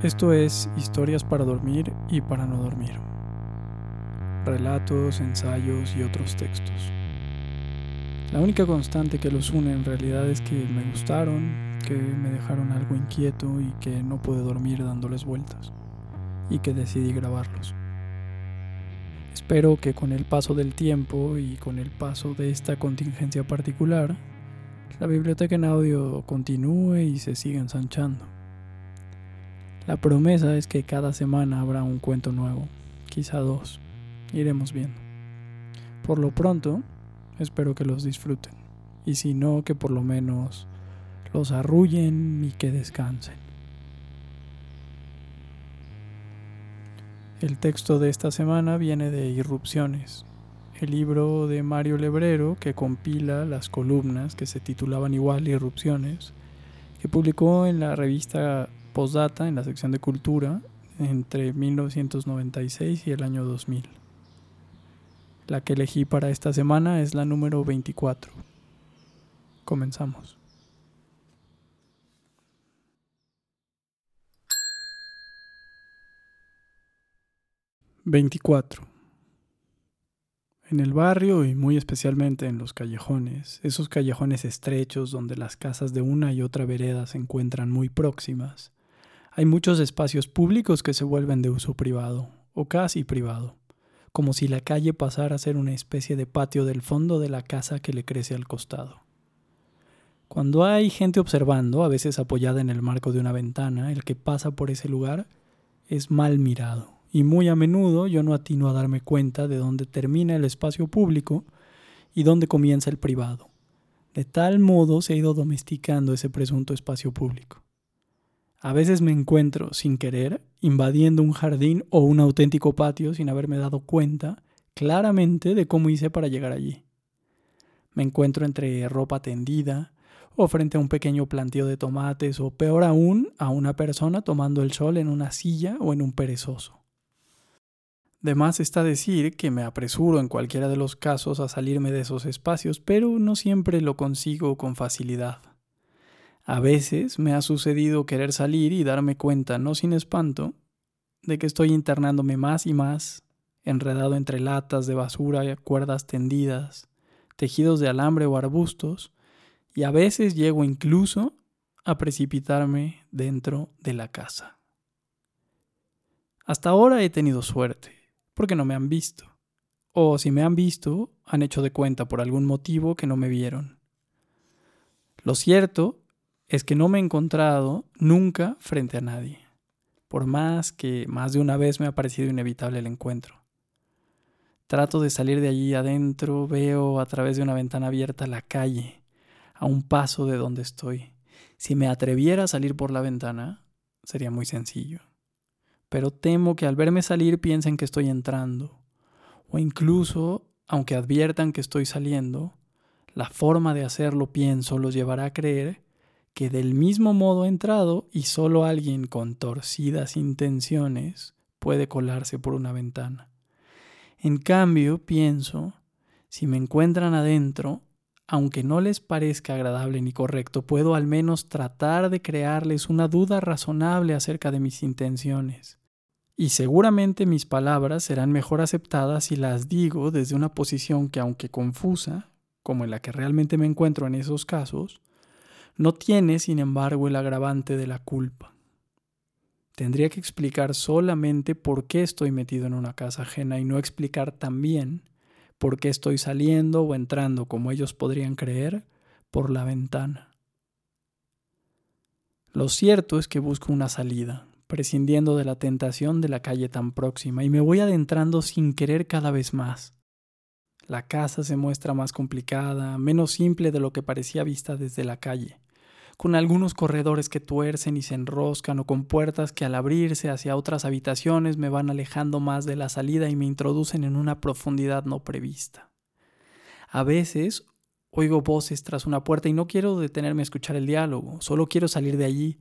Esto es Historias para dormir y para no dormir. Relatos, ensayos y otros textos. La única constante que los une en realidad es que me gustaron, que me dejaron algo inquieto y que no pude dormir dándoles vueltas. Y que decidí grabarlos. Espero que con el paso del tiempo y con el paso de esta contingencia particular, la biblioteca en audio continúe y se siga ensanchando. La promesa es que cada semana habrá un cuento nuevo, quizá dos. Iremos viendo. Por lo pronto, espero que los disfruten. Y si no, que por lo menos los arrullen y que descansen. El texto de esta semana viene de Irrupciones, el libro de Mario Lebrero que compila las columnas que se titulaban igual Irrupciones, que publicó en la revista postdata en la sección de cultura entre 1996 y el año 2000. La que elegí para esta semana es la número 24. Comenzamos. Veinticuatro. En el barrio y muy especialmente en los callejones, esos callejones estrechos donde las casas de una y otra vereda se encuentran muy próximas, hay muchos espacios públicos que se vuelven de uso privado, o casi privado, como si la calle pasara a ser una especie de patio del fondo de la casa que le crece al costado. Cuando hay gente observando, a veces apoyada en el marco de una ventana, el que pasa por ese lugar es mal mirado, y muy a menudo yo no atino a darme cuenta de dónde termina el espacio público y dónde comienza el privado. De tal modo se ha ido domesticando ese presunto espacio público. A veces me encuentro, sin querer, invadiendo un jardín o un auténtico patio sin haberme dado cuenta claramente de cómo hice para llegar allí. Me encuentro entre ropa tendida, o frente a un pequeño plantío de tomates, o peor aún, a una persona tomando el sol en una silla o en un perezoso. De más está decir que me apresuro en cualquiera de los casos a salirme de esos espacios, pero no siempre lo consigo con facilidad. A veces me ha sucedido querer salir y darme cuenta, no sin espanto, de que estoy internándome más y más, enredado entre latas de basura, cuerdas tendidas, tejidos de alambre o arbustos, y a veces llego incluso a precipitarme dentro de la casa. Hasta ahora he tenido suerte, porque no me han visto. O si me han visto, han hecho de cuenta por algún motivo que no me vieron. Lo cierto es que no me he encontrado nunca frente a nadie, por más que más de una vez me ha parecido inevitable el encuentro. Trato de salir de allí adentro, veo a través de una ventana abierta la calle, a un paso de donde estoy. Si me atreviera a salir por la ventana, sería muy sencillo. Pero temo que al verme salir piensen que estoy entrando, o incluso, aunque adviertan que estoy saliendo, la forma de hacerlo pienso los llevará a creer que del mismo modo ha entrado y solo alguien con torcidas intenciones puede colarse por una ventana. En cambio, pienso, si me encuentran adentro, aunque no les parezca agradable ni correcto, puedo al menos tratar de crearles una duda razonable acerca de mis intenciones. Y seguramente mis palabras serán mejor aceptadas si las digo desde una posición que, aunque confusa, como en la que realmente me encuentro en esos casos, no tiene, sin embargo, el agravante de la culpa. Tendría que explicar solamente por qué estoy metido en una casa ajena y no explicar también por qué estoy saliendo o entrando, como ellos podrían creer, por la ventana. Lo cierto es que busco una salida, prescindiendo de la tentación de la calle tan próxima, y me voy adentrando sin querer cada vez más. La casa se muestra más complicada, menos simple de lo que parecía vista desde la calle con algunos corredores que tuercen y se enroscan o con puertas que al abrirse hacia otras habitaciones me van alejando más de la salida y me introducen en una profundidad no prevista. A veces oigo voces tras una puerta y no quiero detenerme a escuchar el diálogo, solo quiero salir de allí,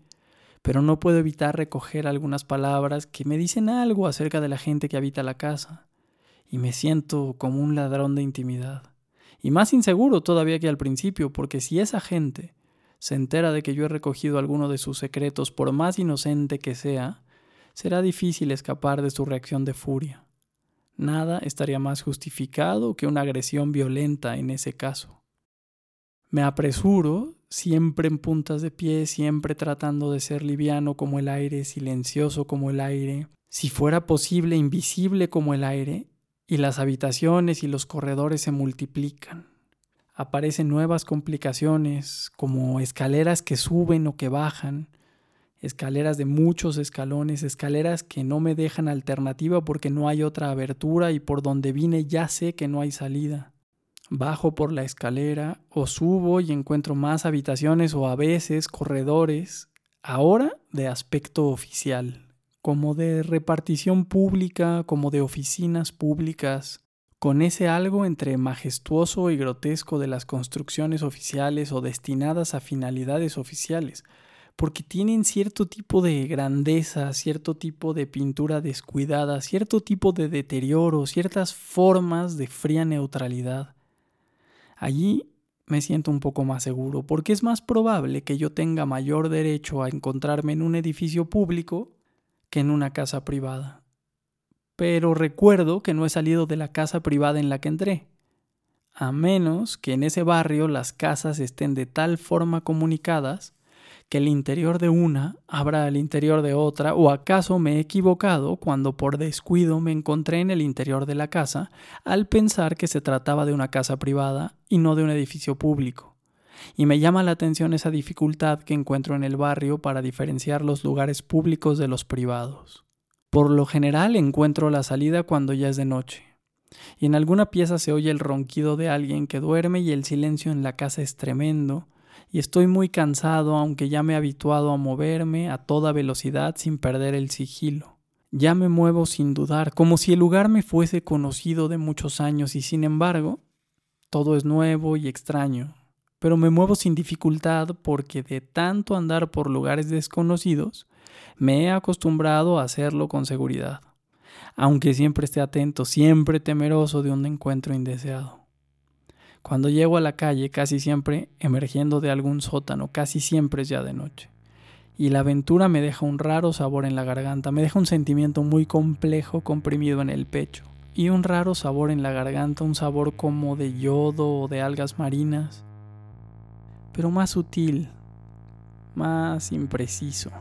pero no puedo evitar recoger algunas palabras que me dicen algo acerca de la gente que habita la casa, y me siento como un ladrón de intimidad. Y más inseguro todavía que al principio, porque si esa gente se entera de que yo he recogido alguno de sus secretos, por más inocente que sea, será difícil escapar de su reacción de furia. Nada estaría más justificado que una agresión violenta en ese caso. Me apresuro, siempre en puntas de pie, siempre tratando de ser liviano como el aire, silencioso como el aire, si fuera posible invisible como el aire, y las habitaciones y los corredores se multiplican. Aparecen nuevas complicaciones, como escaleras que suben o que bajan, escaleras de muchos escalones, escaleras que no me dejan alternativa porque no hay otra abertura y por donde vine ya sé que no hay salida. Bajo por la escalera o subo y encuentro más habitaciones o a veces corredores, ahora de aspecto oficial como de repartición pública, como de oficinas públicas, con ese algo entre majestuoso y grotesco de las construcciones oficiales o destinadas a finalidades oficiales, porque tienen cierto tipo de grandeza, cierto tipo de pintura descuidada, cierto tipo de deterioro, ciertas formas de fría neutralidad. Allí me siento un poco más seguro, porque es más probable que yo tenga mayor derecho a encontrarme en un edificio público que en una casa privada. Pero recuerdo que no he salido de la casa privada en la que entré, a menos que en ese barrio las casas estén de tal forma comunicadas que el interior de una abra al interior de otra, o acaso me he equivocado cuando por descuido me encontré en el interior de la casa al pensar que se trataba de una casa privada y no de un edificio público y me llama la atención esa dificultad que encuentro en el barrio para diferenciar los lugares públicos de los privados. Por lo general encuentro la salida cuando ya es de noche, y en alguna pieza se oye el ronquido de alguien que duerme y el silencio en la casa es tremendo, y estoy muy cansado aunque ya me he habituado a moverme a toda velocidad sin perder el sigilo. Ya me muevo sin dudar, como si el lugar me fuese conocido de muchos años y sin embargo, todo es nuevo y extraño, pero me muevo sin dificultad porque de tanto andar por lugares desconocidos, me he acostumbrado a hacerlo con seguridad, aunque siempre esté atento, siempre temeroso de un encuentro indeseado. Cuando llego a la calle, casi siempre emergiendo de algún sótano, casi siempre es ya de noche. Y la aventura me deja un raro sabor en la garganta, me deja un sentimiento muy complejo comprimido en el pecho. Y un raro sabor en la garganta, un sabor como de yodo o de algas marinas pero más sutil, más impreciso.